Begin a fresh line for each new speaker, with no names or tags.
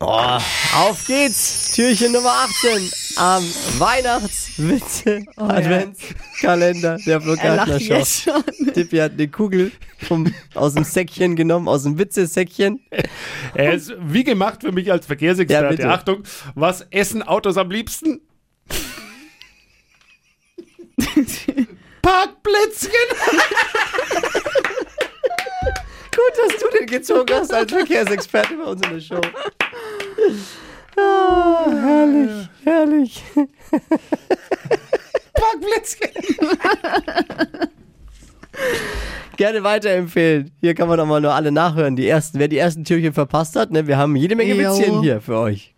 Oh, auf geht's. Türchen Nummer 18 am Weihnachtswitze Adventskalender der Flo
Er lacht
Kerschner Show.
jetzt schon.
Tippi hat eine Kugel vom, aus dem Säckchen genommen, aus dem Witzesäckchen.
Er ist wie gemacht für mich als
Ja,
Verkehrsexperte.
bitte.
Achtung, was essen Autos am liebsten? Parkplätzchen.
Gut, dass du den gezogen hast als Verkehrsexperte bei uns in der Show. Ah, herrlich, herrlich.
Parkplätzchen.
Gerne weiterempfehlen. Hier kann man doch mal nur alle nachhören. Die ersten, wer die ersten Türchen verpasst hat, ne, wir haben jede Menge. Witzchen hier für euch.